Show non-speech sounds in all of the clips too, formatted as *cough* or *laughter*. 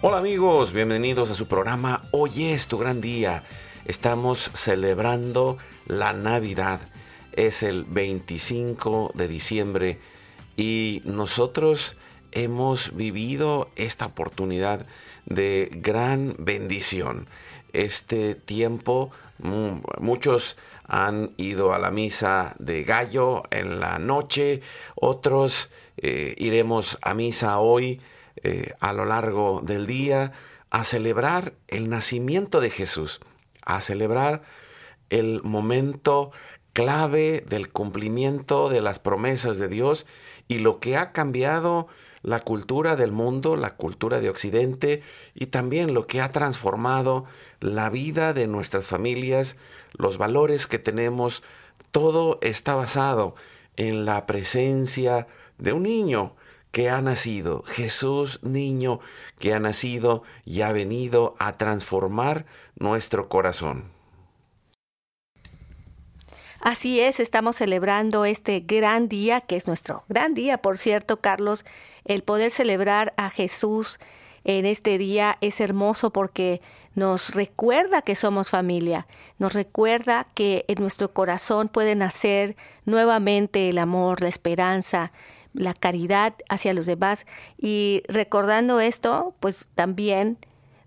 Hola amigos, bienvenidos a su programa Hoy es tu gran día. Estamos celebrando la Navidad. Es el 25 de diciembre y nosotros hemos vivido esta oportunidad de gran bendición. Este tiempo, mu- muchos han ido a la misa de gallo en la noche, otros eh, iremos a misa hoy eh, a lo largo del día a celebrar el nacimiento de Jesús, a celebrar el momento clave del cumplimiento de las promesas de Dios y lo que ha cambiado la cultura del mundo, la cultura de Occidente y también lo que ha transformado la vida de nuestras familias, los valores que tenemos, todo está basado en la presencia de un niño que ha nacido, Jesús niño que ha nacido y ha venido a transformar nuestro corazón. Así es, estamos celebrando este gran día, que es nuestro gran día, por cierto, Carlos. El poder celebrar a Jesús en este día es hermoso porque nos recuerda que somos familia, nos recuerda que en nuestro corazón puede nacer nuevamente el amor, la esperanza, la caridad hacia los demás. Y recordando esto, pues también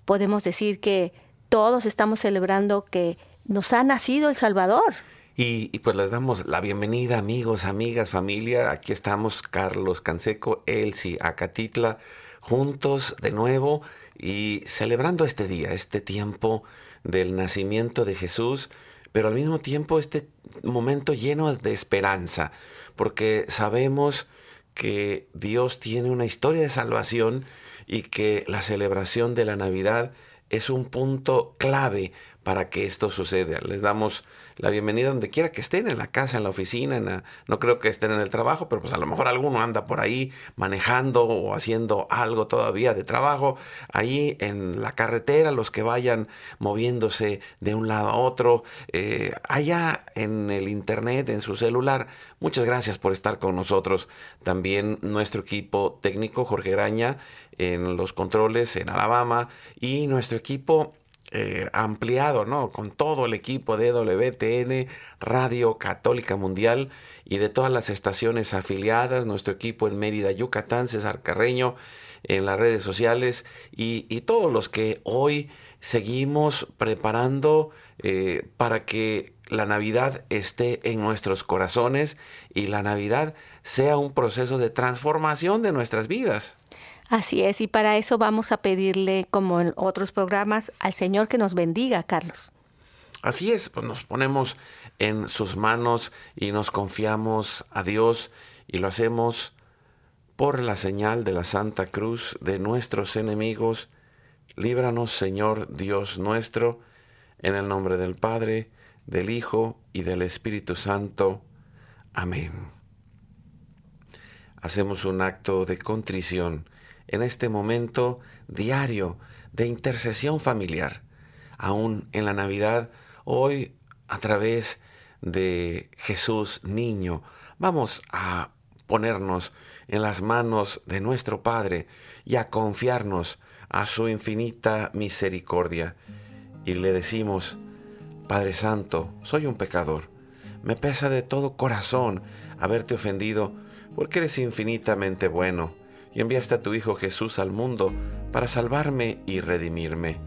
podemos decir que todos estamos celebrando que nos ha nacido el Salvador. Y, pues les damos la bienvenida, amigos, amigas, familia. Aquí estamos Carlos Canseco, Elsie Acatitla, juntos de nuevo y celebrando este día, este tiempo del nacimiento de Jesús, pero al mismo tiempo este momento lleno de esperanza, porque sabemos que Dios tiene una historia de salvación y que la celebración de la Navidad es un punto clave para que esto suceda. Les damos la bienvenida donde quiera que estén, en la casa, en la oficina, en la- no creo que estén en el trabajo, pero pues a lo mejor alguno anda por ahí manejando o haciendo algo todavía de trabajo, ahí en la carretera, los que vayan moviéndose de un lado a otro, eh, allá en el internet, en su celular. Muchas gracias por estar con nosotros. También nuestro equipo técnico, Jorge Graña, en los controles en Alabama, y nuestro equipo eh, ampliado, ¿no? Con todo el equipo de WTN, Radio Católica Mundial y de todas las estaciones afiliadas, nuestro equipo en Mérida, Yucatán, César Carreño, en las redes sociales y, todos los que hoy seguimos preparando eh, para que la Navidad esté en nuestros corazones y la Navidad sea un proceso de transformación de nuestras vidas. Así es, y para eso vamos a pedirle, como en otros programas, al Señor que nos bendiga, Carlos. Así es, pues nos ponemos en sus manos y nos confiamos a Dios y lo hacemos por la señal de la Santa Cruz de nuestros enemigos. Líbranos, Señor Dios nuestro, en el nombre del Padre, del Hijo y del Espíritu Santo. Amén. Hacemos un acto de contrición en este momento diario de intercesión familiar, aún en la Navidad, hoy a través de Jesús niño. Vamos a ponernos en las manos de nuestro Padre y a confiarnos a su infinita misericordia. Y le decimos, Padre Santo, soy un pecador. Me pesa de todo corazón haberte ofendido porque eres infinitamente bueno y enviaste a tu Hijo Jesús al mundo para salvarme y redimirme.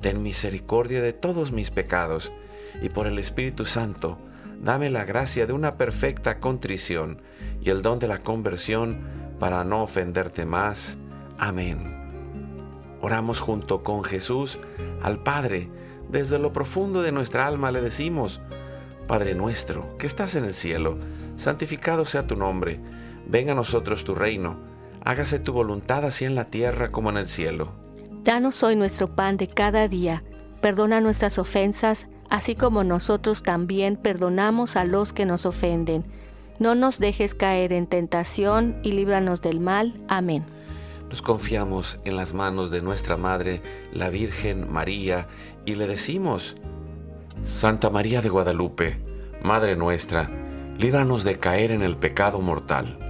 Ten misericordia de todos mis pecados y por el Espíritu Santo, dame la gracia de una perfecta contrición y el don de la conversión para no ofenderte más. Amén. Oramos junto con Jesús al Padre. Desde lo profundo de nuestra alma le decimos, Padre nuestro, que estás en el cielo, santificado sea tu nombre, venga a nosotros tu reino, hágase tu voluntad así en la tierra como en el cielo. Danos hoy nuestro pan de cada día, perdona nuestras ofensas, así como nosotros también perdonamos a los que nos ofenden. No nos dejes caer en tentación y líbranos del mal. Amén. Nos confiamos en las manos de nuestra Madre, la Virgen María, y le decimos, Santa María de Guadalupe, Madre nuestra, líbranos de caer en el pecado mortal.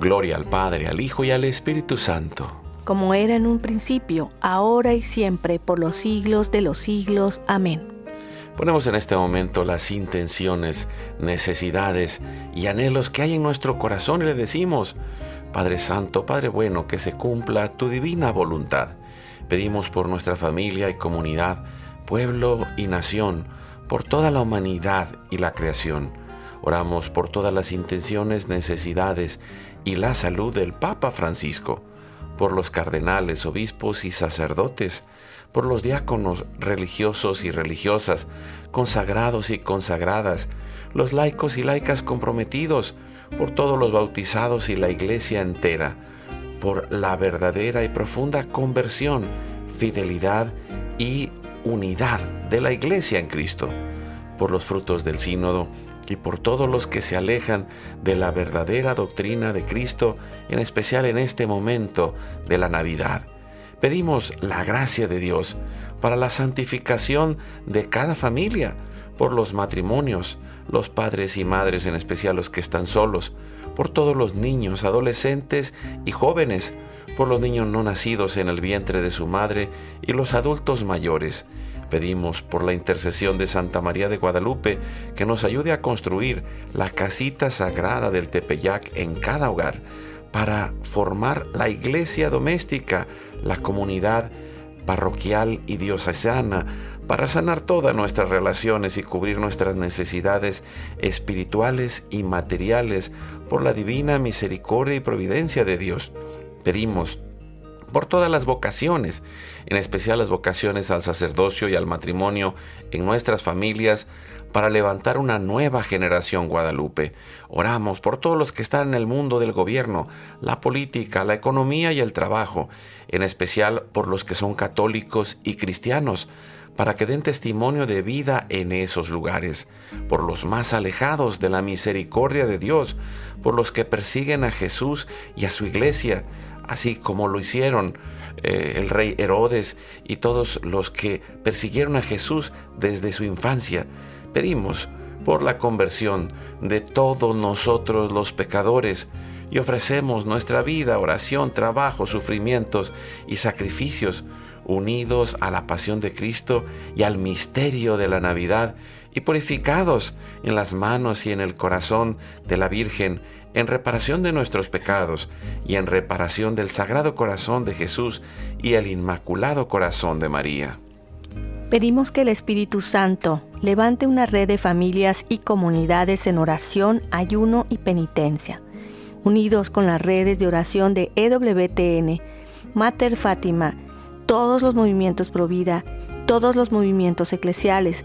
Gloria al Padre, al Hijo y al Espíritu Santo. Como era en un principio, ahora y siempre, por los siglos de los siglos. Amén. Ponemos en este momento las intenciones, necesidades y anhelos que hay en nuestro corazón y le decimos, Padre Santo, Padre bueno, que se cumpla tu divina voluntad. Pedimos por nuestra familia y comunidad, pueblo y nación, por toda la humanidad y la creación. Oramos por todas las intenciones, necesidades y la salud del Papa Francisco, por los cardenales, obispos y sacerdotes, por los diáconos religiosos y religiosas, consagrados y consagradas, los laicos y laicas comprometidos, por todos los bautizados y la iglesia entera, por la verdadera y profunda conversión, fidelidad y unidad de la iglesia en Cristo, por los frutos del sínodo y por todos los que se alejan de la verdadera doctrina de Cristo, en especial en este momento de la Navidad Pedimos la gracia de Dios para la santificación de cada familia, por los matrimonios, los padres y madres, en especial los que están solos, por todos los niños, adolescentes y jóvenes, por los niños no nacidos en el vientre de su madre y los adultos mayores. Pedimos por la intercesión de Santa María de Guadalupe que nos ayude a construir la casita sagrada del Tepeyac en cada hogar para formar la iglesia doméstica, la comunidad parroquial y diocesana, para sanar todas nuestras relaciones y cubrir nuestras necesidades espirituales y materiales por la divina misericordia y providencia de Dios. Pedimos por todas las vocaciones, en especial las vocaciones al sacerdocio y al matrimonio en nuestras familias, para levantar una nueva generación Guadalupe. Oramos por todos los que están en el mundo del gobierno, la política, la economía y el trabajo, en especial por los que son católicos y cristianos, para que den testimonio de vida en esos lugares, por los más alejados de la misericordia de Dios, por los que persiguen a Jesús y a su iglesia, así como lo hicieron eh, el rey Herodes y todos los que persiguieron a Jesús desde su infancia. Pedimos por la conversión de todos nosotros los pecadores y ofrecemos nuestra vida, oración, trabajo, sufrimientos y sacrificios unidos a la pasión de Cristo y al misterio de la Navidad y purificados en las manos y en el corazón de la Virgen en reparación de nuestros pecados y en reparación del Sagrado Corazón de Jesús y el Inmaculado Corazón de María. Pedimos que el Espíritu Santo levante una red de familias y comunidades en oración, ayuno y penitencia, unidos con las redes de oración de EWTN, Mater Fátima, todos los movimientos Provida, todos los movimientos eclesiales,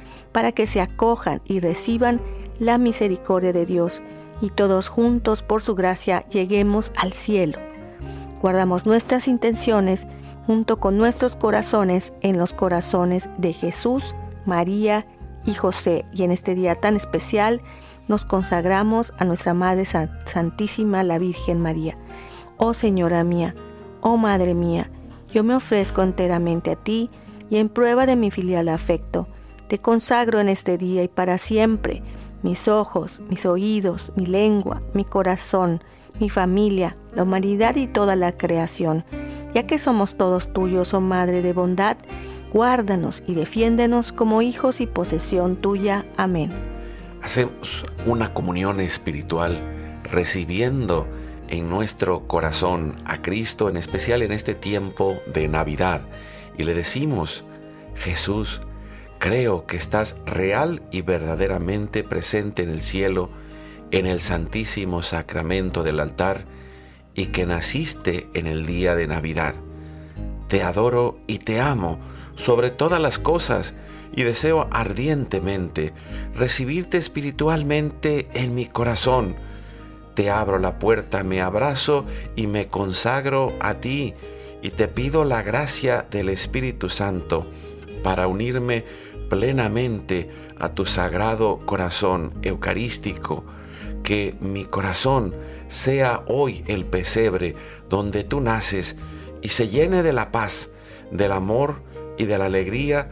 para que se acojan y reciban la misericordia de Dios y todos juntos por su gracia lleguemos al cielo. Guardamos nuestras intenciones junto con nuestros corazones en los corazones de Jesús, María y José. Y en este día tan especial nos consagramos a nuestra Madre Santísima, la Virgen María. Oh Señora mía, oh Madre mía, yo me ofrezco enteramente a ti y en prueba de mi filial afecto, te consagro en este día y para siempre mis ojos, mis oídos, mi lengua, mi corazón, mi familia, la humanidad y toda la creación. Ya que somos todos tuyos, oh Madre de bondad, guárdanos y defiéndenos como hijos y posesión tuya. Amén. Hacemos una comunión espiritual recibiendo en nuestro corazón a Cristo, en especial en este tiempo de Navidad, y le decimos, Jesús, Creo que estás real y verdaderamente presente en el cielo, en el santísimo sacramento del altar, y que naciste en el día de Navidad. Te adoro y te amo sobre todas las cosas y deseo ardientemente recibirte espiritualmente en mi corazón. Te abro la puerta, me abrazo y me consagro a ti y te pido la gracia del Espíritu Santo para unirme plenamente a tu sagrado corazón eucarístico, que mi corazón sea hoy el pesebre donde tú naces y se llene de la paz, del amor y de la alegría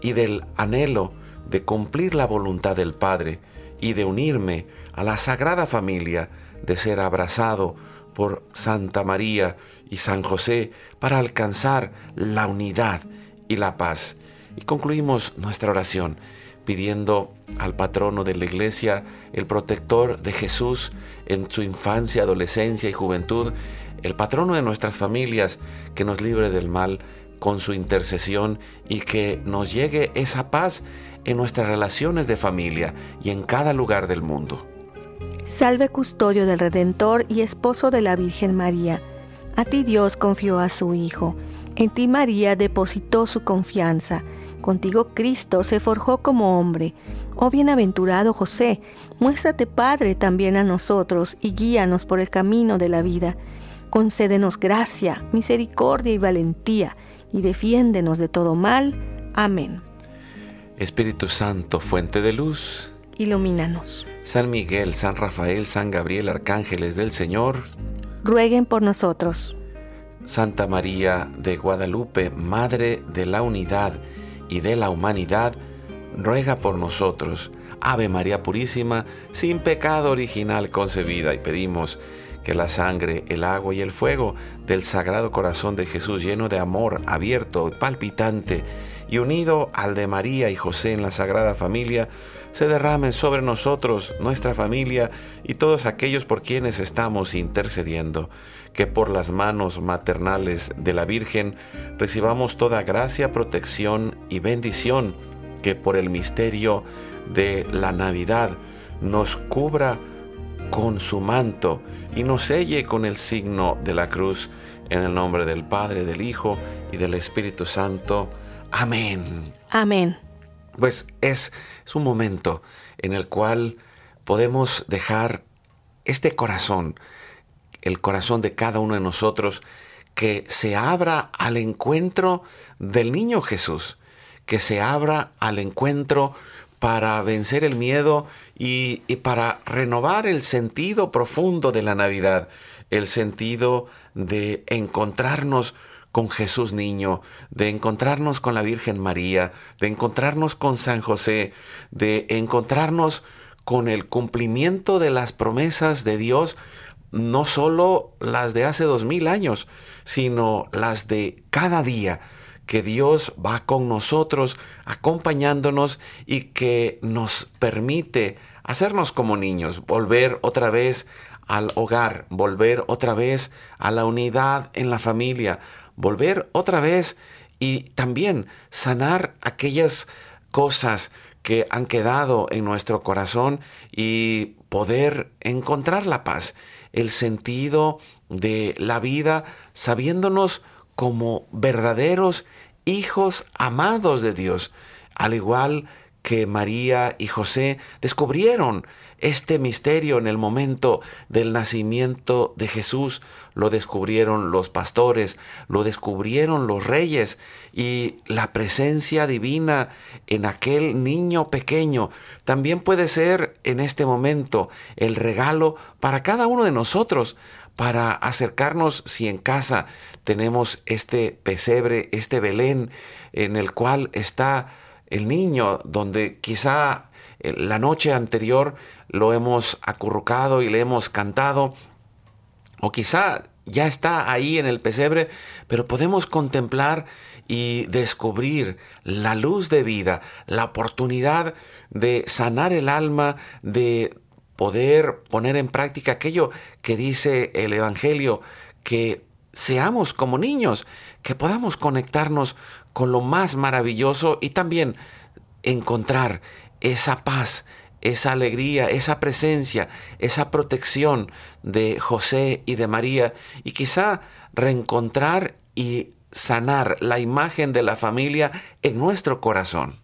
y del anhelo de cumplir la voluntad del Padre y de unirme a la Sagrada Familia, de ser abrazado por Santa María y San José para alcanzar la unidad y la paz. Y concluimos nuestra oración pidiendo al patrono de la iglesia, el protector de Jesús en su infancia, adolescencia y juventud, el patrono de nuestras familias, que nos libre del mal con su intercesión y que nos llegue esa paz en nuestras relaciones de familia y en cada lugar del mundo. Salve custodio del Redentor y esposo de la Virgen María. A ti Dios confió a su Hijo. En ti María depositó su confianza. Contigo Cristo se forjó como hombre. Oh bienaventurado José, muéstrate Padre también a nosotros y guíanos por el camino de la vida. Concédenos gracia, misericordia y valentía, y defiéndenos de todo mal. Amén. Espíritu Santo, fuente de luz, ilumínanos. San Miguel, San Rafael, San Gabriel, arcángeles del Señor, rueguen por nosotros. Santa María de Guadalupe, Madre de la Unidad, y de la humanidad, ruega por nosotros. Ave María Purísima, sin pecado original concebida, y pedimos que la sangre, el agua y el fuego del Sagrado Corazón de Jesús, lleno de amor, abierto, palpitante, y unido al de María y José en la Sagrada Familia, se derramen sobre nosotros, nuestra familia y todos aquellos por quienes estamos intercediendo que por las manos maternales de la Virgen recibamos toda gracia, protección y bendición, que por el misterio de la Navidad nos cubra con su manto y nos selle con el signo de la cruz. En el nombre del Padre, del Hijo y del Espíritu Santo. Amén. Amén. Pues es, es un momento en el cual podemos dejar este corazón, el corazón de cada uno de nosotros, que se abra al encuentro del niño Jesús, que se abra al encuentro para vencer el miedo y, y, para renovar el sentido profundo de la Navidad, el sentido de encontrarnos con Jesús niño, de encontrarnos con la Virgen María, de encontrarnos con San José, de encontrarnos con el cumplimiento de las promesas de Dios, no solo las de hace dos mil años, sino las de cada día, que Dios va con nosotros, acompañándonos y que nos permite hacernos como niños, volver otra vez al hogar, volver otra vez a la unidad en la familia, volver otra vez y también sanar aquellas cosas que han quedado en nuestro corazón y poder encontrar la paz, el sentido de la vida, sabiéndonos como verdaderos hijos amados de Dios, al igual que María y José descubrieron este misterio en el momento del nacimiento de Jesús. Lo descubrieron los pastores, lo descubrieron los reyes y la presencia divina en aquel niño pequeño también puede ser en este momento el regalo para cada uno de nosotros para acercarnos si en casa tenemos este pesebre, este Belén en el cual está el niño, donde quizá eh, la noche anterior lo hemos acurrucado y le hemos cantado, o quizá ya está ahí en el pesebre, pero podemos contemplar y descubrir la luz de vida, la oportunidad de sanar el alma, de poder poner en práctica aquello que dice el Evangelio, que seamos como niños, que podamos conectarnos con lo más maravilloso y también encontrar esa paz, esa alegría, esa presencia, esa protección de José y de María y quizá reencontrar y sanar la imagen de la familia en nuestro corazón.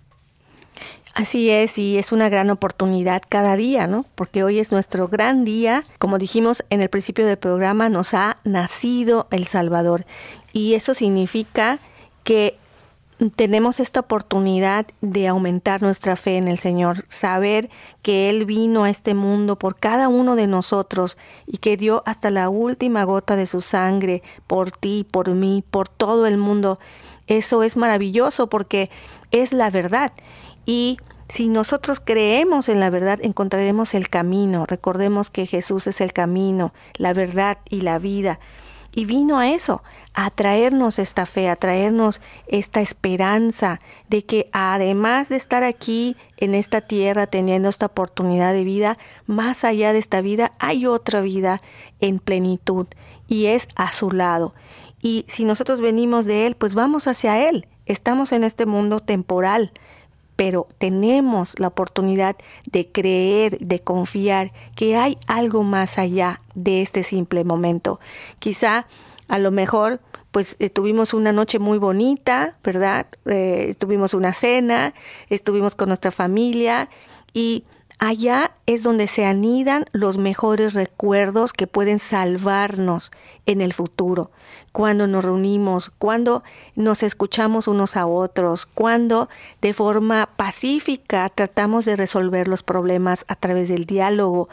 Así es, y es una gran oportunidad cada día, ¿no? Porque hoy es nuestro gran día. Como dijimos en el principio del programa, nos ha nacido el Salvador. Y eso significa que tenemos esta oportunidad de aumentar nuestra fe en el Señor, saber que Él vino a este mundo por cada uno de nosotros y que dio hasta la última gota de su sangre por ti, por mí, por todo el mundo. Eso es maravilloso porque es la verdad. Y si nosotros creemos en la verdad, encontraremos el camino. Recordemos que Jesús es el camino, la verdad y la vida. Y vino a eso, a traernos esta fe, a traernos esta esperanza de que además de estar aquí en esta tierra teniendo esta oportunidad de vida, más allá de esta vida hay otra vida en plenitud y es a su lado. Y si nosotros venimos de Él, pues vamos hacia Él. Estamos en este mundo temporal, pero tenemos la oportunidad de creer, de confiar que hay algo más allá de este simple momento. Quizá a lo mejor pues eh, tuvimos una noche muy bonita, ¿verdad? Eh, tuvimos una cena, estuvimos con nuestra familia y allá es donde se anidan los mejores recuerdos que pueden salvarnos en el futuro. Cuando nos reunimos, cuando nos escuchamos unos a otros, cuando de forma pacífica tratamos de resolver los problemas a través del diálogo,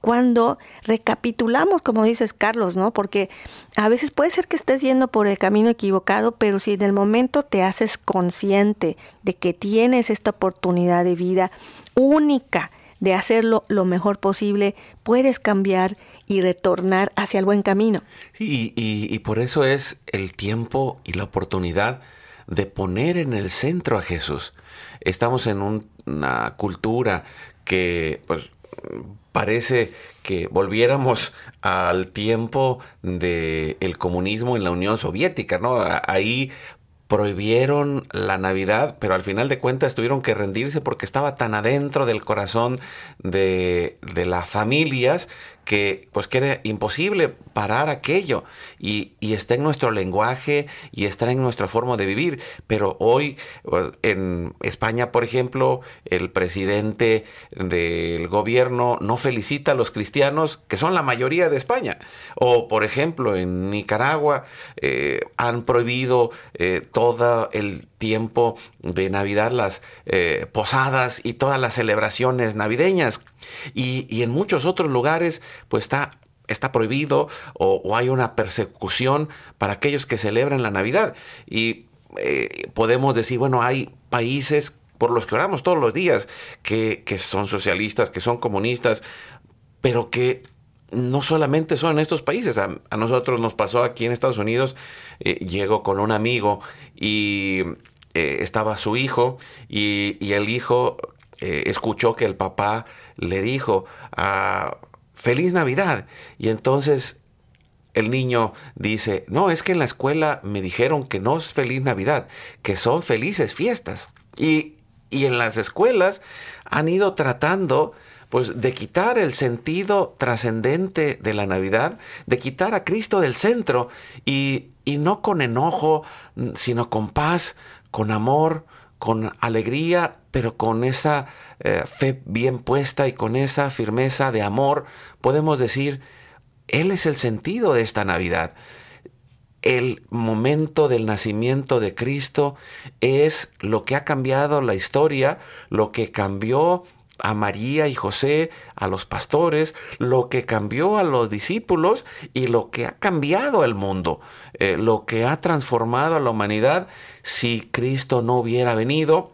cuando recapitulamos, como dices Carlos, ¿no? Porque a veces puede ser que estés yendo por el camino equivocado, pero si en el momento te haces consciente de que tienes esta oportunidad de vida única de hacerlo lo mejor posible, puedes cambiar y retornar hacia el buen camino. Sí, y, por eso es el tiempo y la oportunidad de poner en el centro a Jesús. Estamos en una cultura que pues parece que volviéramos al tiempo del el comunismo en la Unión Soviética, ¿no? Ahí prohibieron la Navidad, pero al final de cuentas tuvieron que rendirse porque estaba tan adentro del corazón de, de las familias que pues que era imposible parar aquello y, está en nuestro lenguaje y está en nuestra forma de vivir. Pero hoy en España, por ejemplo, el presidente del gobierno no felicita a los cristianos, que son la mayoría de España. O, por ejemplo, en Nicaragua eh, han prohibido eh, todo el tiempo de Navidad las eh, posadas y todas las celebraciones navideñas. Y, y en muchos otros lugares, pues está está prohibido o, hay una persecución para aquellos que celebran la Navidad. Y eh, podemos decir, bueno, hay países por los que oramos todos los días, que, son socialistas, que son comunistas, pero que no solamente son en estos países. A, nosotros nos pasó aquí en Estados Unidos, eh, llego con un amigo y eh, estaba su hijo y el hijo escuchó que el papá le dijo a feliz Navidad. Y entonces el niño dice, no, es que en la escuela me dijeron que no es feliz Navidad, que son felices fiestas. Y, y en las escuelas han ido tratando pues de quitar el sentido trascendente de la Navidad, de quitar a Cristo del centro y, y no con enojo, sino con paz, con amor, con alegría, pero con esa eh, fe bien puesta y con esa firmeza de amor, podemos decir, Él es el sentido de esta Navidad. El momento del nacimiento de Cristo es lo que ha cambiado la historia, lo que cambió a María y José, a los pastores, lo que cambió a los discípulos y lo que ha cambiado el mundo, eh, lo que ha transformado a la humanidad si Cristo no hubiera venido.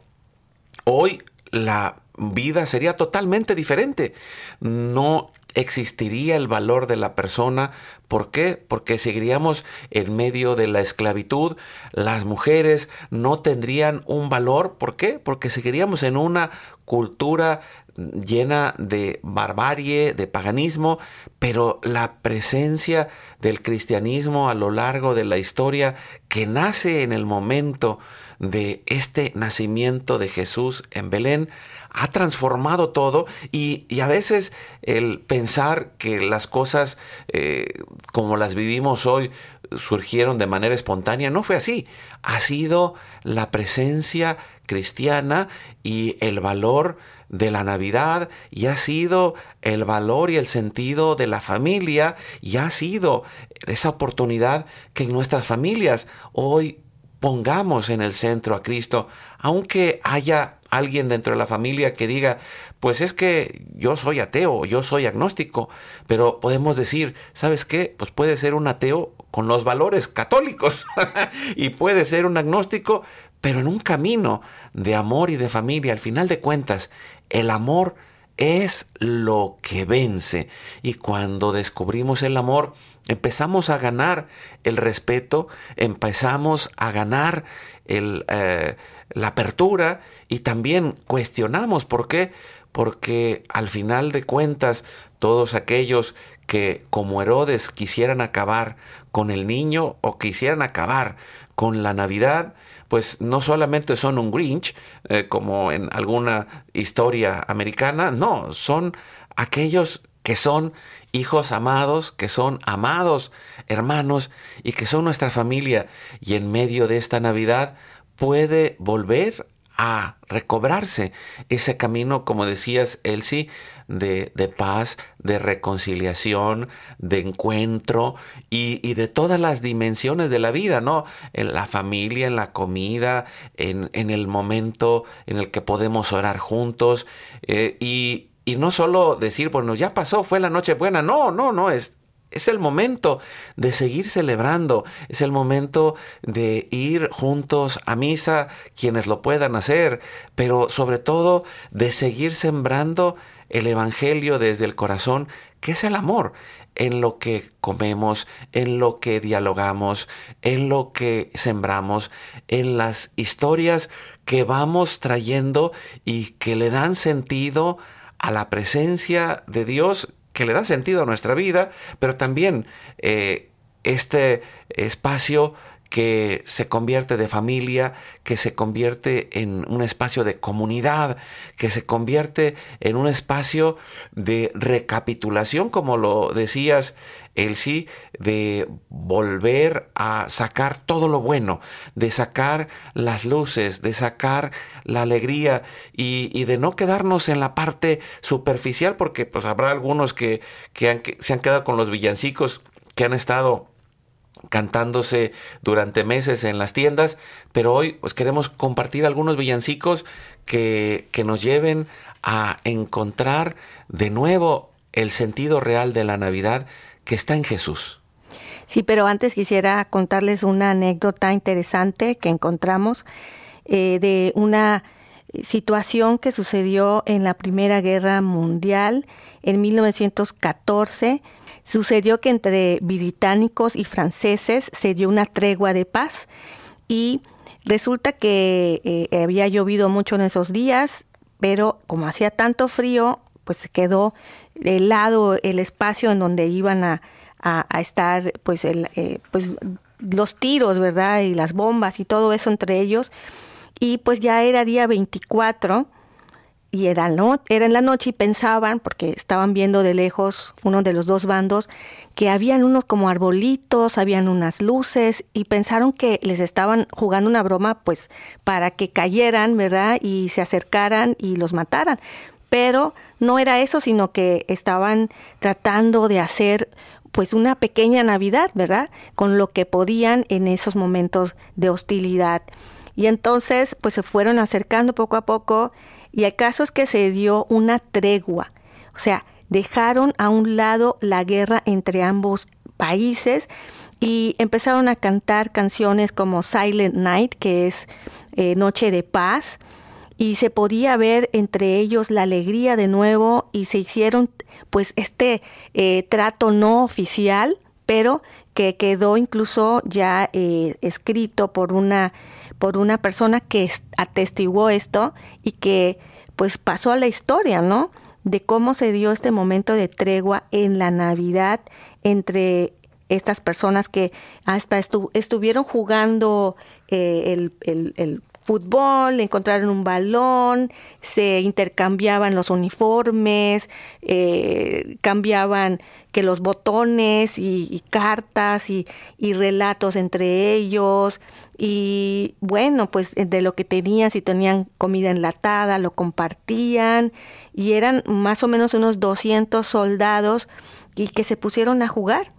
Hoy la vida sería totalmente diferente. No existiría el valor de la persona. ¿Por qué? Porque seguiríamos en medio de la esclavitud. Las mujeres no tendrían un valor. ¿Por qué? Porque seguiríamos en una cultura llena de barbarie, de paganismo, pero la presencia del cristianismo a lo largo de la historia que nace en el momento de este nacimiento de Jesús en Belén ha transformado todo y, a veces el pensar que las cosas eh, como las vivimos hoy surgieron de manera espontánea, no fue así. Ha sido la presencia cristiana y el valor de la Navidad y ha sido el valor y el sentido de la familia y ha sido esa oportunidad que en nuestras familias hoy pongamos en el centro a Cristo, aunque haya alguien dentro de la familia que diga, pues es que yo soy ateo, yo soy agnóstico, pero podemos decir, ¿sabes qué? Pues puede ser un ateo con los valores católicos *laughs* y puede ser un agnóstico, pero en un camino de amor y de familia. Al final de cuentas, el amor es lo que vence. Y cuando descubrimos el amor, empezamos a ganar el respeto, empezamos a ganar el, eh, la apertura y también cuestionamos por qué. Porque al final de cuentas, todos aquellos que como Herodes quisieran acabar con el niño o quisieran acabar con la Navidad, pues no solamente son un Grinch, eh, como en alguna historia americana, no, son aquellos que son hijos amados, que son amados hermanos y que son nuestra familia. Y en medio de esta Navidad puede volver a recobrarse ese camino, como decías, Elsie, de, de paz, de reconciliación, de encuentro y, y, de todas las dimensiones de la vida, ¿no? En la familia, en la comida, en, en el momento en el que podemos orar juntos eh, y, y no solo decir, bueno, ya pasó, fue la noche buena, no, no, no, es es el momento de seguir celebrando, es el momento de ir juntos a misa, quienes lo puedan hacer, pero sobre todo de seguir sembrando el Evangelio desde el corazón, que es el amor, en lo que comemos, en lo que dialogamos, en lo que sembramos, en las historias que vamos trayendo y que le dan sentido a la presencia de Dios que le da sentido a nuestra vida, pero también eh, este espacio que se convierte de familia, que se convierte en un espacio de comunidad, que se convierte en un espacio de recapitulación, como lo decías, el sí, de volver a sacar todo lo bueno, de sacar las luces, de sacar la alegría y, de no quedarnos en la parte superficial, porque pues habrá algunos que, que se han quedado con los villancicos que han estado cantándose durante meses en las tiendas, pero hoy pues queremos compartir algunos villancicos que, que nos lleven a encontrar de nuevo el sentido real de la Navidad que está en Jesús. Sí, pero antes quisiera contarles una anécdota interesante que encontramos eh, de una situación que sucedió en la Primera Guerra Mundial en 1914 Sucedió que entre británicos y franceses se dio una tregua de paz y resulta que eh, había llovido mucho en esos días, pero como hacía tanto frío, pues quedó helado el espacio en donde iban a, estar pues, el, eh, pues los tiros, ¿verdad? Y las bombas y todo eso entre ellos. Y pues ya era día 24 y era, no, era en la noche y pensaban, porque estaban viendo de lejos uno de los dos bandos, que habían unos como arbolitos, habían unas luces y pensaron que les estaban jugando una broma pues para que cayeran, ¿verdad? Y se acercaran y los mataran. Pero no era eso, sino que estaban tratando de hacer pues una pequeña Navidad, ¿verdad? Con lo que podían en esos momentos de hostilidad. Y entonces pues se fueron acercando poco a poco y acaso es que se dio una tregua, o sea, dejaron a un lado la guerra entre ambos países y empezaron a cantar canciones como Silent Night, que es eh, Noche de Paz, y se podía ver entre ellos la alegría de nuevo y se hicieron pues este eh, trato no oficial, pero que quedó incluso ya eh, escrito por una por una persona que atestiguó esto y que pues pasó a la historia, ¿no? De cómo se dio este momento de tregua en la Navidad entre estas personas que hasta estuvieron jugando eh, el, el, fútbol, encontraron un balón, se intercambiaban los uniformes, eh, cambiaban que los botones y, cartas y, relatos entre ellos. Y bueno, pues de lo que tenían, si tenían comida enlatada, lo compartían. Y eran más o menos unos 200 soldados y que se pusieron a jugar.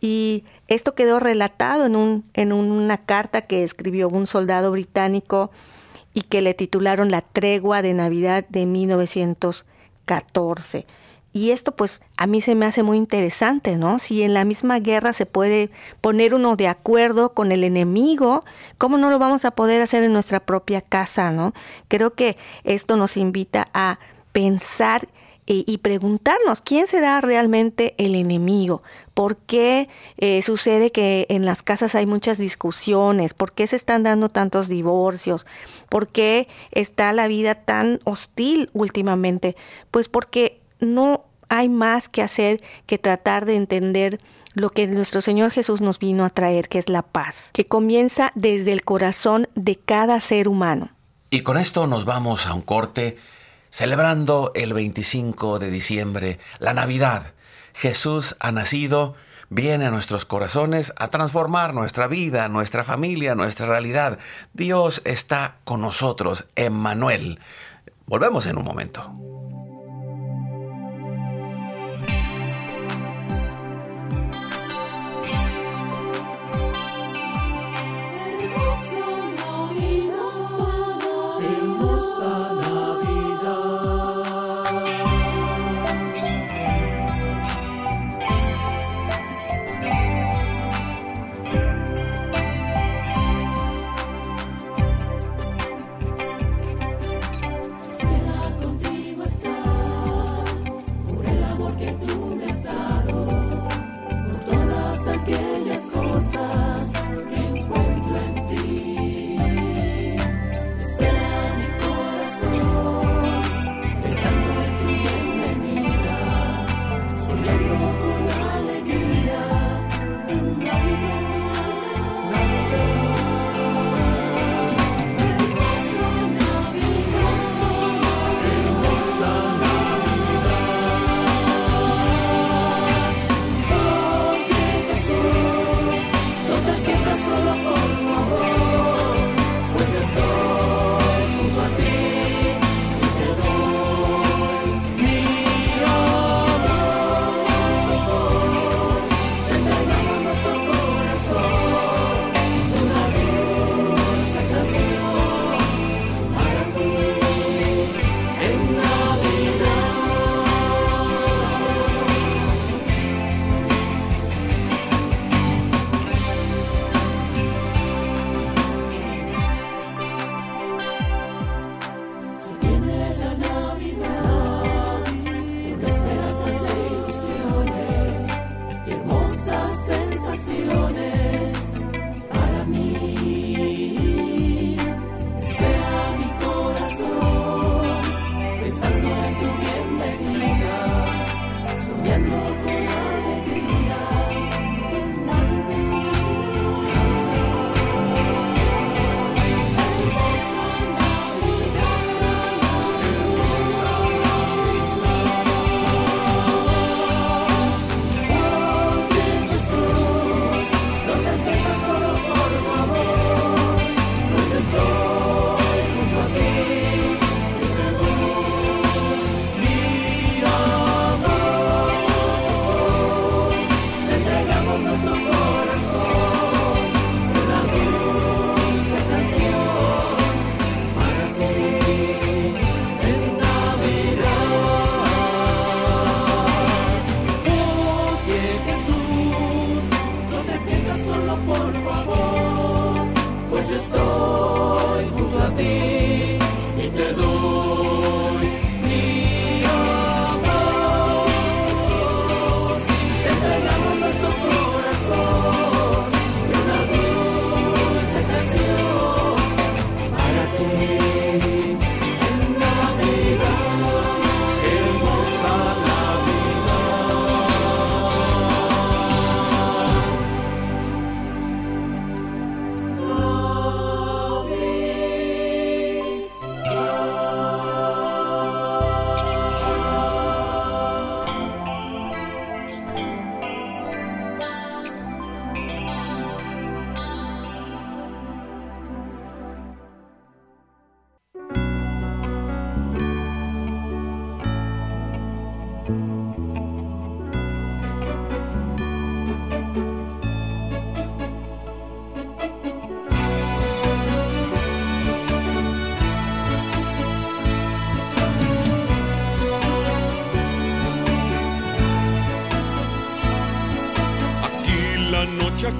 Y esto quedó relatado en, un, en una carta que escribió un soldado británico y que le titularon La tregua de Navidad de 1914. Y esto pues a mí se me hace muy interesante, ¿no? Si en la misma guerra se puede poner uno de acuerdo con el enemigo, ¿cómo no lo vamos a poder hacer en nuestra propia casa, ¿no? Creo que esto nos invita a pensar y, preguntarnos quién será realmente el enemigo, por qué eh, sucede que en las casas hay muchas discusiones, por qué se están dando tantos divorcios, por qué está la vida tan hostil últimamente, pues porque no hay más que hacer que tratar de entender lo que nuestro Señor Jesús nos vino a traer, que es la paz, que comienza desde el corazón de cada ser humano. Y con esto nos vamos a un corte Celebrando el 25 de diciembre, la Navidad, Jesús ha nacido, viene a nuestros corazones a transformar nuestra vida, nuestra familia, nuestra realidad. Dios está con nosotros, Emmanuel. Volvemos en un momento.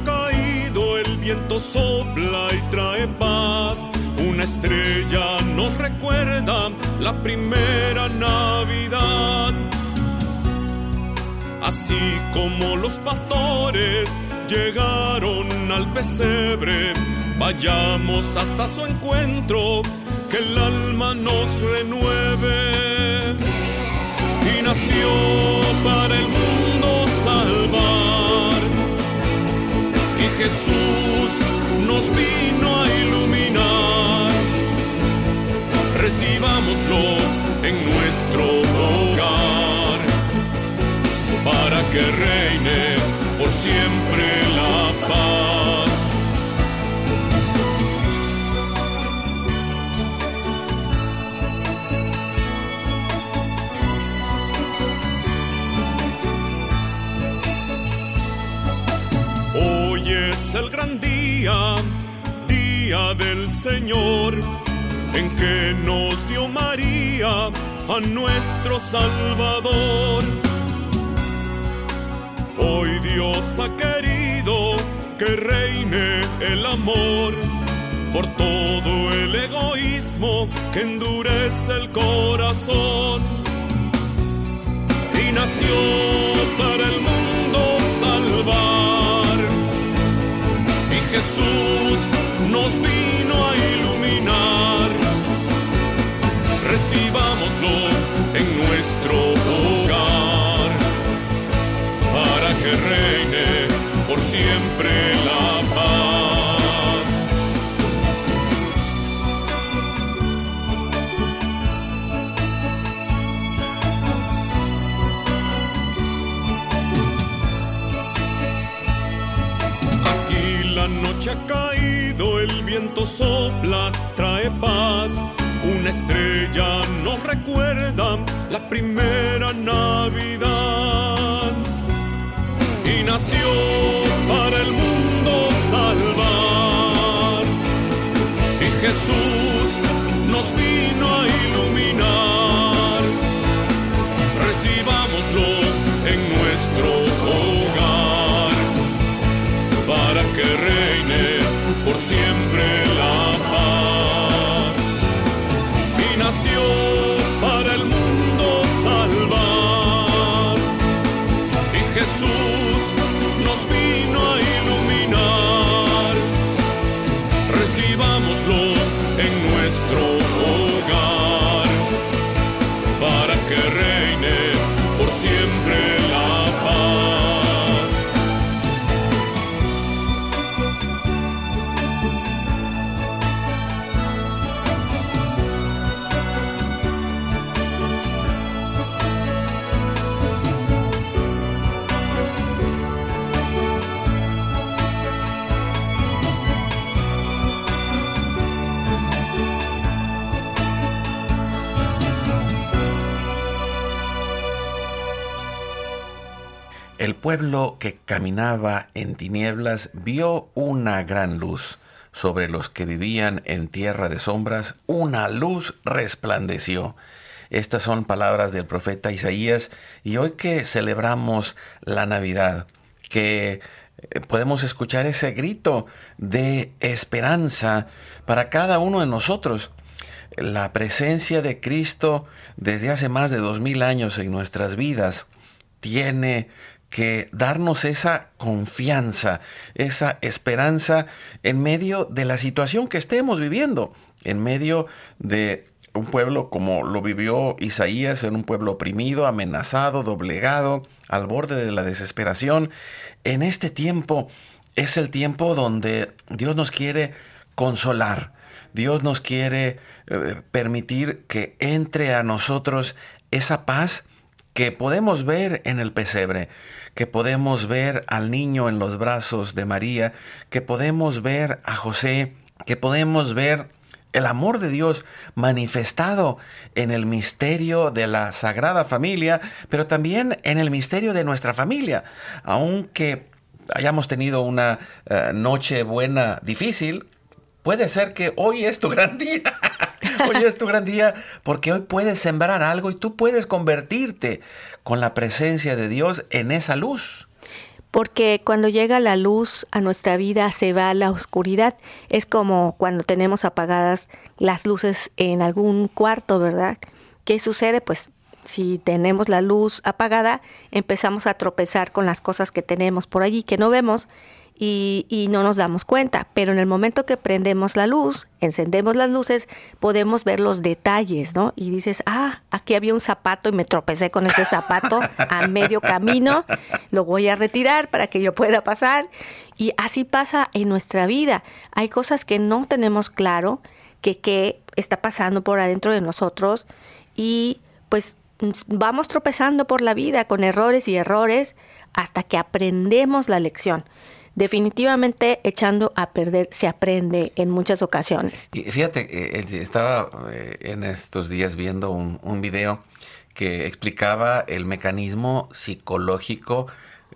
Caído, el viento sopla y trae paz. Una estrella nos recuerda la primera Navidad. Así como los pastores llegaron al pesebre, vayamos hasta su encuentro, que el alma nos renueve y nació para el mundo salvar. Jesús nos vino a iluminar. Recibámoslo en nuestro hogar para que reine por siempre la paz. Día, del Señor, en que nos dio María a nuestro Salvador. Hoy Dios ha querido que reine el amor por todo el egoísmo que endurece el corazón y nació para el mundo salvar. Jesús nos vino a iluminar. Recibámoslo en nuestro hogar para que reine por siempre sopla, trae paz. Una estrella nos recuerda la primera Navidad. Y nació para el mundo salvar. Y Jesús nos vino a iluminar. Recibámoslo en nuestro hogar para que reine por siempre pueblo que caminaba en tinieblas vio una gran luz. Sobre los que vivían en tierra de sombras, una luz resplandeció. Estas son palabras del profeta Isaías y hoy que celebramos la Navidad, que eh, podemos escuchar ese grito de esperanza para cada uno de nosotros. La presencia de Cristo desde hace más de dos mil años en nuestras vidas tiene que darnos esa confianza, esa esperanza en medio de la situación que estemos viviendo, en medio de un pueblo como lo vivió Isaías, en un pueblo oprimido, amenazado, doblegado, al borde de la desesperación. En este tiempo es el tiempo donde Dios nos quiere consolar, Dios nos quiere eh, permitir que entre a nosotros esa paz que podemos ver en el pesebre, que podemos ver al niño en los brazos de María, que podemos ver a José, que podemos ver el amor de Dios manifestado en el misterio de la Sagrada Familia, pero también en el misterio de nuestra familia. Aunque hayamos tenido una uh, noche buena difícil, puede ser que hoy es tu *laughs* gran día. *laughs* Hoy es tu gran día porque hoy puedes sembrar algo y tú puedes convertirte con la presencia de Dios en esa luz. Porque cuando llega la luz a nuestra vida se va la oscuridad. Es como cuando tenemos apagadas las luces en algún cuarto, ¿verdad? ¿Qué sucede? Pues si tenemos la luz apagada, empezamos a tropezar con las cosas que tenemos por allí que no vemos y, y, no nos damos cuenta. Pero en el momento que prendemos la luz, encendemos las luces, podemos ver los detalles, ¿no? Y dices, ah, aquí había un zapato y me tropecé con ese zapato a medio camino, lo voy a retirar para que yo pueda pasar. Y así pasa en nuestra vida. Hay cosas que no tenemos claro, que qué está pasando por adentro de nosotros y pues vamos tropezando por la vida con errores y errores hasta que aprendemos la lección definitivamente echando a perder se aprende en muchas ocasiones. Y fíjate, estaba eh, en estos días viendo un, video que explicaba el mecanismo psicológico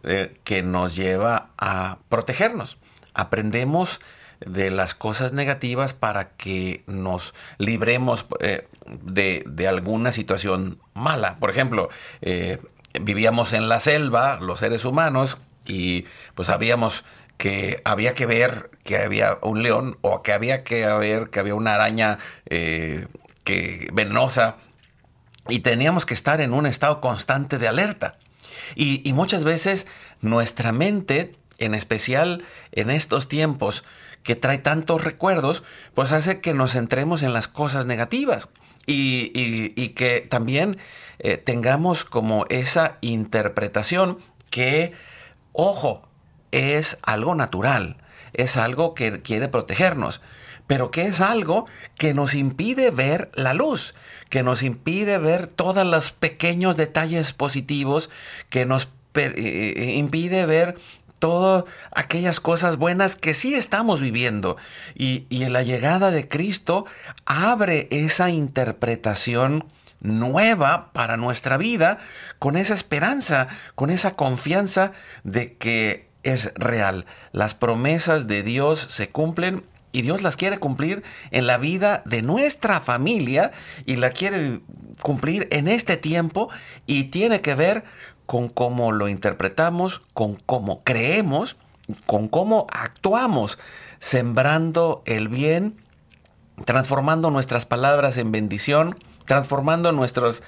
eh, que nos lleva a protegernos. Aprendemos de las cosas negativas para que nos libremos eh, de, de, alguna situación mala. Por ejemplo, eh, vivíamos en la selva, los seres humanos, y pues sabíamos que había que ver que había un león o que había que ver que había una araña eh, que, venenosa y teníamos que estar en un estado constante de alerta. Y, muchas veces nuestra mente, en especial en estos tiempos que trae tantos recuerdos, pues hace que nos centremos en las cosas negativas y, y, y que también eh, tengamos como esa interpretación que, ojo, es algo natural, es algo que quiere protegernos, pero que es algo que nos impide ver la luz, que nos impide ver todos los pequeños detalles positivos, que nos eh, eh, impide ver todas aquellas cosas buenas que sí estamos viviendo. Y, y en la llegada de Cristo abre esa interpretación nueva para nuestra vida con esa esperanza, con esa confianza de que es real. Las promesas de Dios se cumplen y Dios las quiere cumplir en la vida de nuestra familia y la quiere cumplir en este tiempo y tiene que ver con cómo lo interpretamos, con cómo creemos, con cómo actuamos, sembrando el bien, transformando nuestras palabras en bendición, transformando nuestras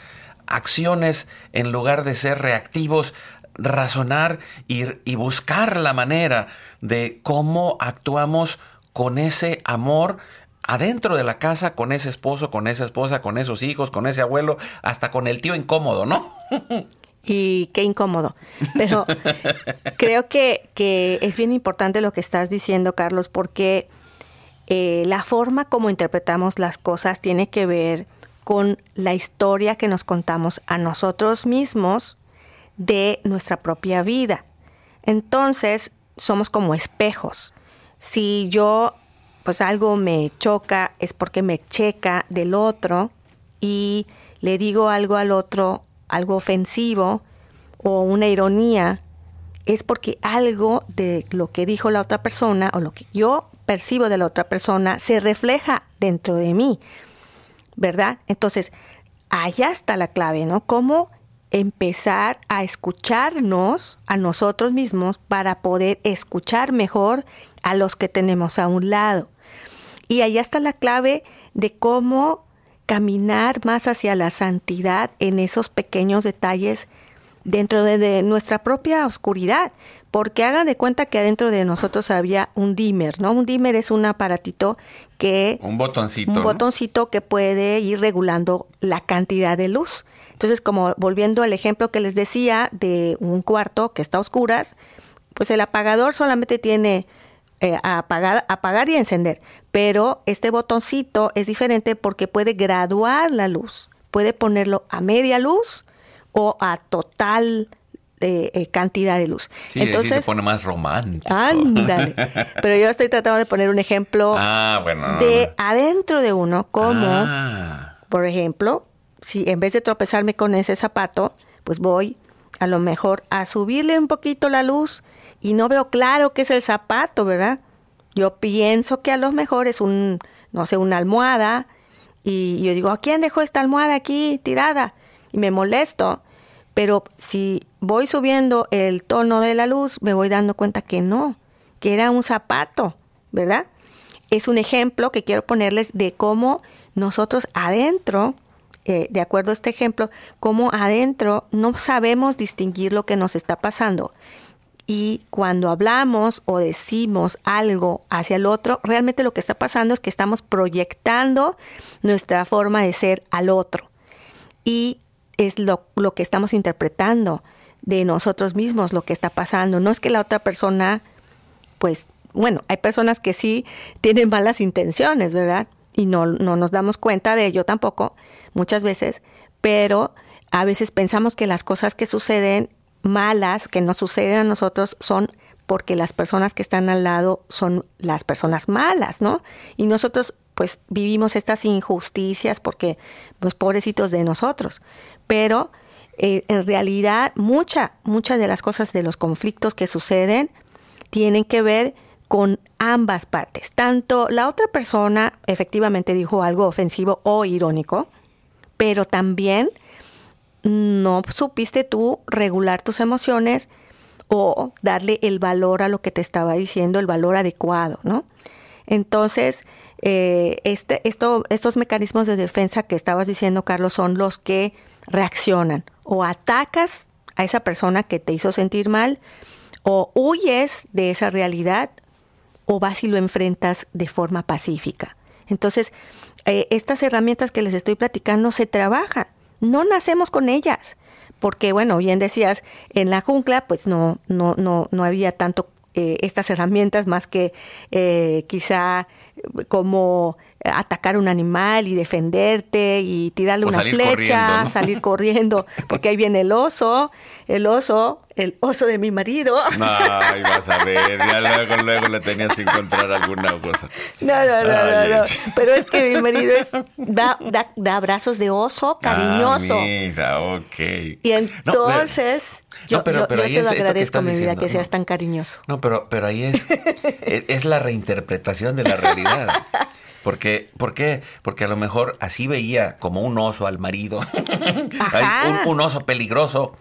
acciones en lugar de ser reactivos razonar y, y, buscar la manera de cómo actuamos con ese amor adentro de la casa con ese esposo, con esa esposa, con esos hijos, con ese abuelo, hasta con el tío incómodo, ¿no? *laughs* Y qué incómodo. Pero *laughs* creo que, que, es bien importante lo que estás diciendo, Carlos, porque eh, la forma como interpretamos las cosas tiene que ver con la historia que nos contamos a nosotros mismos de nuestra propia vida. Entonces, somos como espejos. Si yo, pues algo me choca, es porque me checa del otro y le digo algo al otro, algo ofensivo o una ironía, es porque algo de lo que dijo la otra persona o lo que yo percibo de la otra persona se refleja dentro de mí, ¿verdad? Entonces, allá está la clave, ¿no? Cómo empezar a escucharnos a nosotros mismos para poder escuchar mejor a los que tenemos a un lado. Y allá está la clave de cómo caminar más hacia la santidad en esos pequeños detalles dentro de, nuestra propia oscuridad, porque hagan de cuenta que adentro de nosotros había un dimmer, ¿no? Un dimmer es un aparatito que... Un botoncito. Un botoncito que puede ir regulando la cantidad de luz. Entonces, como volviendo al ejemplo que les decía de un cuarto que está a oscuras, pues el apagador solamente tiene eh, apagar, apagar y encender, pero este botoncito es diferente porque puede graduar la luz, puede ponerlo a media luz o a total eh, eh, cantidad de luz. Sí, Entonces se pone más romántico. Ándale. *laughs* Pero yo estoy tratando de poner un ejemplo ah, de adentro de uno, como, ah. por ejemplo, si en vez de tropezarme con ese zapato, pues voy a lo mejor a subirle un poquito la luz y no veo claro qué es el zapato, ¿verdad? Yo pienso que a lo mejor es un, no sé, una almohada y yo digo, ¿quién dejó esta almohada aquí tirada? Y me molesto. Pero si voy subiendo el tono de la luz, me voy dando cuenta que no, que era un zapato, ¿verdad? Es un ejemplo que quiero ponerles de cómo nosotros adentro eh, de acuerdo a este ejemplo, cómo adentro no sabemos distinguir lo que nos está pasando. Y cuando hablamos o decimos algo hacia el otro, realmente lo que está pasando es que estamos proyectando nuestra forma de ser al otro. Y es lo, lo que estamos interpretando de nosotros mismos, lo que está pasando. No es que la otra persona, pues, bueno, hay personas que sí tienen malas intenciones, ¿verdad? Y no, no nos damos cuenta de ello tampoco, muchas veces, pero a veces pensamos que las cosas que suceden malas, que nos suceden a nosotros, son porque las personas que están al lado son las personas malas, ¿no? Y nosotros pues vivimos estas injusticias porque pues pobrecitos de nosotros. Pero eh, en realidad mucha, muchas de las cosas de los conflictos que suceden tienen que ver con ambas partes. Tanto la otra persona efectivamente dijo algo ofensivo o irónico, pero también no supiste tú regular tus emociones o darle el valor a lo que te estaba diciendo, el valor adecuado, ¿no? Entonces, eh, este, esto, estos mecanismos de defensa que estabas diciendo, Carlos, son los que reaccionan. O atacas a esa persona que te hizo sentir mal, o huyes de esa realidad, o vas y lo enfrentas de forma pacífica. Entonces, eh, estas herramientas que les estoy platicando se trabajan, no nacemos con ellas, porque bueno, bien decías, en la jungla pues no, no, no, no había tanto eh, estas herramientas más que eh, quizá como atacar un animal y defenderte y tirarle una flecha, salir corriendo, porque ahí viene el oso, el oso, el oso de mi marido. Ay, vas a ver, ya luego, luego le tenías que encontrar alguna cosa. No, no, no, no, pero es que mi marido da, da, abrazos de oso cariñoso. Ah, mira, ok. Y entonces... yo, pero, yo, te lo agradezco, mi vida, que seas tan cariñoso. No, pero, pero ahí es, es la reinterpretación de la realidad. Porque, ¿Por qué? Porque a lo mejor así veía como un oso al marido, un, oso peligroso,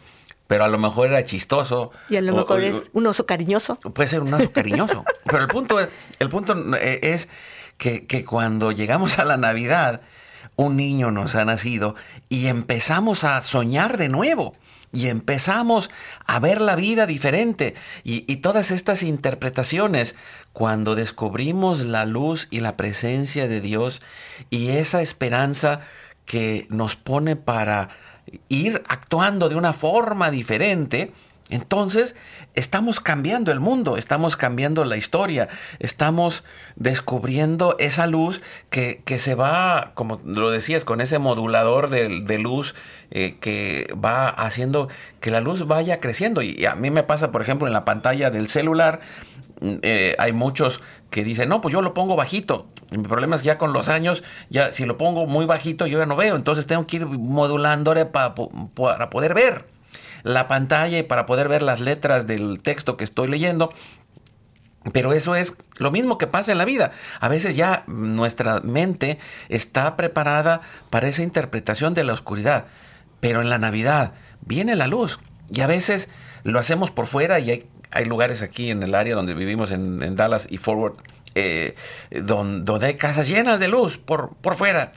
pero a lo mejor era chistoso. Y a lo mejor es un oso cariñoso. Puede ser un oso cariñoso. pero el punto, es, el punto eh, es que, que cuando llegamos a la Navidad, un niño nos ha nacido y empezamos a soñar de nuevo y empezamos a ver la vida diferente y, todas estas interpretaciones cuando descubrimos la luz y la presencia de Dios y esa esperanza que nos pone para ir actuando de una forma diferente, entonces, estamos cambiando el mundo, estamos cambiando la historia, estamos descubriendo esa luz que, se va, como lo decías, con ese modulador de, luz eh, que va haciendo que la luz vaya creciendo. Y a mí me pasa, por ejemplo, en la pantalla del celular, mm, eh, hay muchos que dicen, no, pues yo lo pongo bajito. Mi problema es que ya con los años, ya si lo pongo muy bajito, yo ya no veo. Entonces tengo que ir modulándole para poder ver la pantalla y para poder ver las letras del texto que estoy leyendo. Pero eso es lo mismo que pasa en la vida. A veces ya nuestra mente está preparada para esa interpretación de la oscuridad. Pero en la Navidad viene la luz. Y a veces lo hacemos por fuera y hay, hay lugares aquí en el área donde vivimos en, Dallas y Forward eh, donde, donde, hay casas llenas de luz por, por fuera.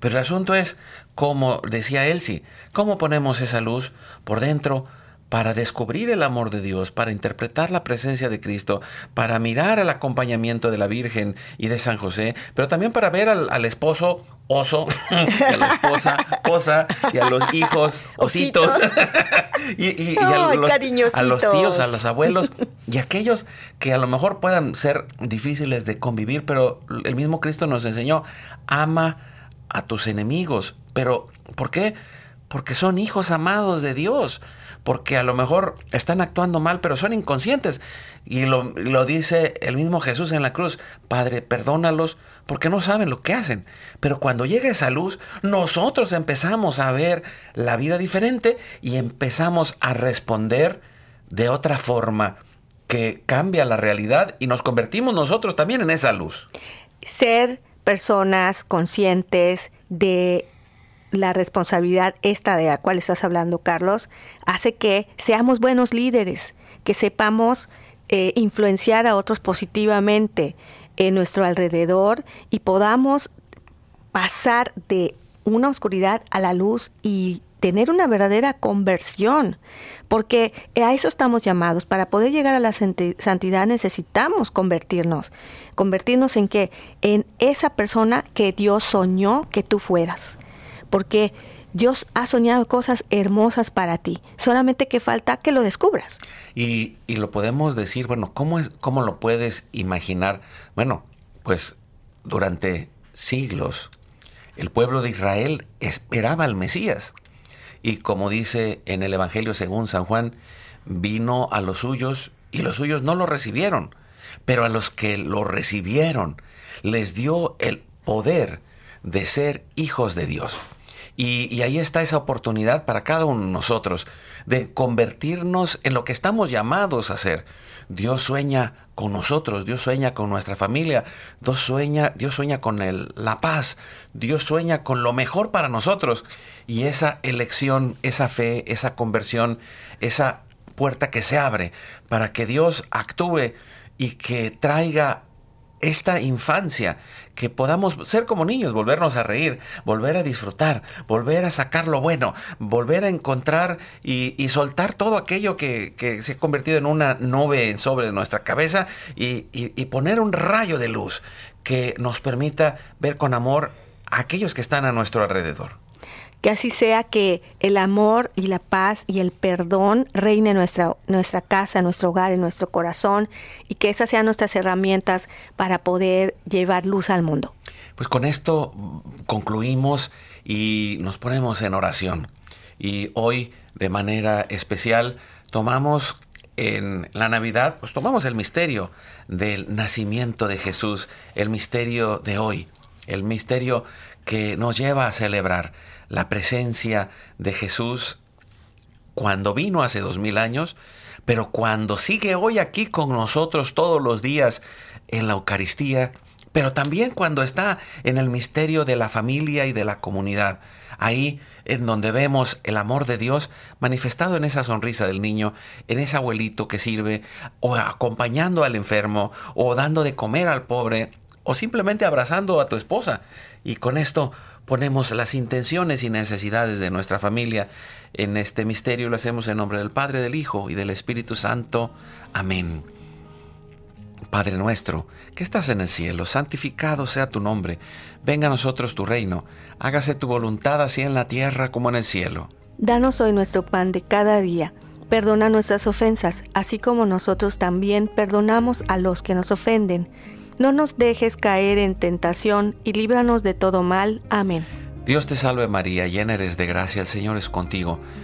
Pero el asunto es, como decía Elsie, ¿cómo ponemos esa luz por dentro para descubrir el amor de Dios, para interpretar la presencia de Cristo, para mirar el acompañamiento de la Virgen y de San José, pero también para ver al, esposo oso, *laughs* a la esposa osa y a los hijos ositos, *laughs* y, a, los, a, los, tíos, a los abuelos y aquellos que a lo mejor puedan ser difíciles de convivir, pero el mismo Cristo nos enseñó, ama a tus enemigos. Pero, ¿por qué? Porque son hijos amados de Dios. Porque a lo mejor están actuando mal, pero son inconscientes. Y lo, dice el mismo Jesús en la cruz. Padre, perdónalos porque no saben lo que hacen. Pero cuando llega esa luz, nosotros empezamos a ver la vida diferente y empezamos a responder de otra forma que cambia la realidad y nos convertimos nosotros también en esa luz. Ser personas conscientes de la responsabilidad esta de la cual estás hablando, Carlos, hace que seamos buenos líderes, que sepamos eh, influenciar a otros positivamente en nuestro alrededor y podamos pasar de una oscuridad a la luz y tener una verdadera conversión, porque a eso estamos llamados. Para poder llegar a la santidad necesitamos convertirnos. ¿Convertirnos en qué? En esa persona que Dios soñó que tú fueras. Porque Dios ha soñado cosas hermosas para ti. Solamente que falta que lo descubras. Y, y lo podemos decir, bueno, ¿cómo, es, ¿cómo lo puedes imaginar? Bueno, pues durante siglos el pueblo de Israel esperaba al Mesías. Y como dice en el Evangelio según San Juan, vino a los suyos y los suyos no lo recibieron, pero a los que lo recibieron les dio el poder de ser hijos de Dios. Y, ahí está esa oportunidad para cada uno de nosotros de convertirnos en lo que estamos llamados a ser. Dios sueña con nosotros, Dios sueña con nuestra familia, Dios sueña, Dios sueña con la paz, Dios sueña con lo mejor para nosotros. Y esa elección, esa fe, esa conversión, esa puerta que se abre para que Dios actúe y que traiga esta infancia, que podamos ser como niños, volvernos a reír, volver a disfrutar, volver a sacar lo bueno, volver a encontrar y, soltar todo aquello que, se ha convertido en una nube sobre nuestra cabeza y, y poner un rayo de luz que nos permita ver con amor a aquellos que están a nuestro alrededor. Que así sea que el amor y la paz y el perdón reine en nuestra, nuestra casa, en nuestro hogar, en nuestro corazón y que esas sean nuestras herramientas para poder llevar luz al mundo. Pues con esto concluimos y nos ponemos en oración. Y hoy de manera especial tomamos en la Navidad, pues tomamos el misterio del nacimiento de Jesús, el misterio de hoy, el misterio que nos lleva a celebrar la presencia de Jesús cuando vino hace dos mil años, pero cuando sigue hoy aquí con nosotros todos los días en la Eucaristía, pero también cuando está en el misterio de la familia y de la comunidad. Ahí en donde vemos el amor de Dios manifestado en esa sonrisa del niño, en ese abuelito que sirve, o acompañando al enfermo, o dando de comer al pobre, o simplemente abrazando a tu esposa. Y con esto ponemos las intenciones y necesidades de nuestra familia en este misterio. Lo hacemos en nombre del Padre, del Hijo y del Espíritu Santo. Amén. Padre nuestro, que estás en el cielo, santificado sea tu nombre. Venga a nosotros tu reino. Hágase tu voluntad así en la tierra como en el cielo. Danos hoy nuestro pan de cada día. Perdona nuestras ofensas, así como nosotros también perdonamos a los que nos ofenden. No nos dejes caer en tentación y líbranos de todo mal. Amén. Dios te salve María, llena eres de gracia, el Señor es contigo.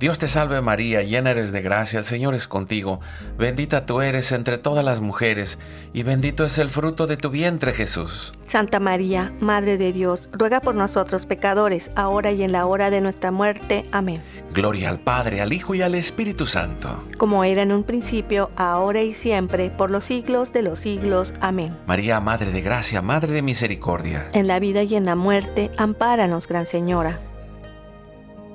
Dios te salve María, llena eres de gracia, el Señor es contigo, bendita tú eres entre todas las mujeres, y bendito es el fruto de tu vientre Jesús. Santa María, Madre de Dios, ruega por nosotros pecadores, ahora y en la hora de nuestra muerte. Amén. Gloria al Padre, al Hijo y al Espíritu Santo. Como era en un principio, ahora y siempre, por los siglos de los siglos. Amén. María, Madre de Gracia, Madre de Misericordia. En la vida y en la muerte, ampáranos, Gran Señora.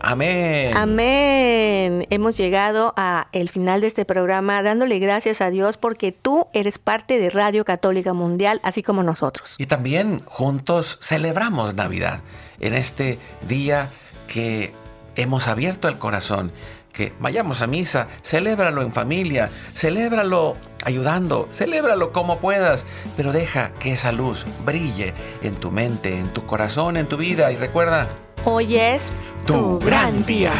Amén. Amén. Hemos llegado a el final de este programa dándole gracias a Dios porque tú eres parte de Radio Católica Mundial, así como nosotros. Y también juntos celebramos Navidad en este día que hemos abierto el corazón. Que vayamos a misa, celébralo en familia, celébralo ayudando, celébralo como puedas, pero deja que esa luz brille en tu mente, en tu corazón, en tu vida y recuerda, Hoy es tu gran día.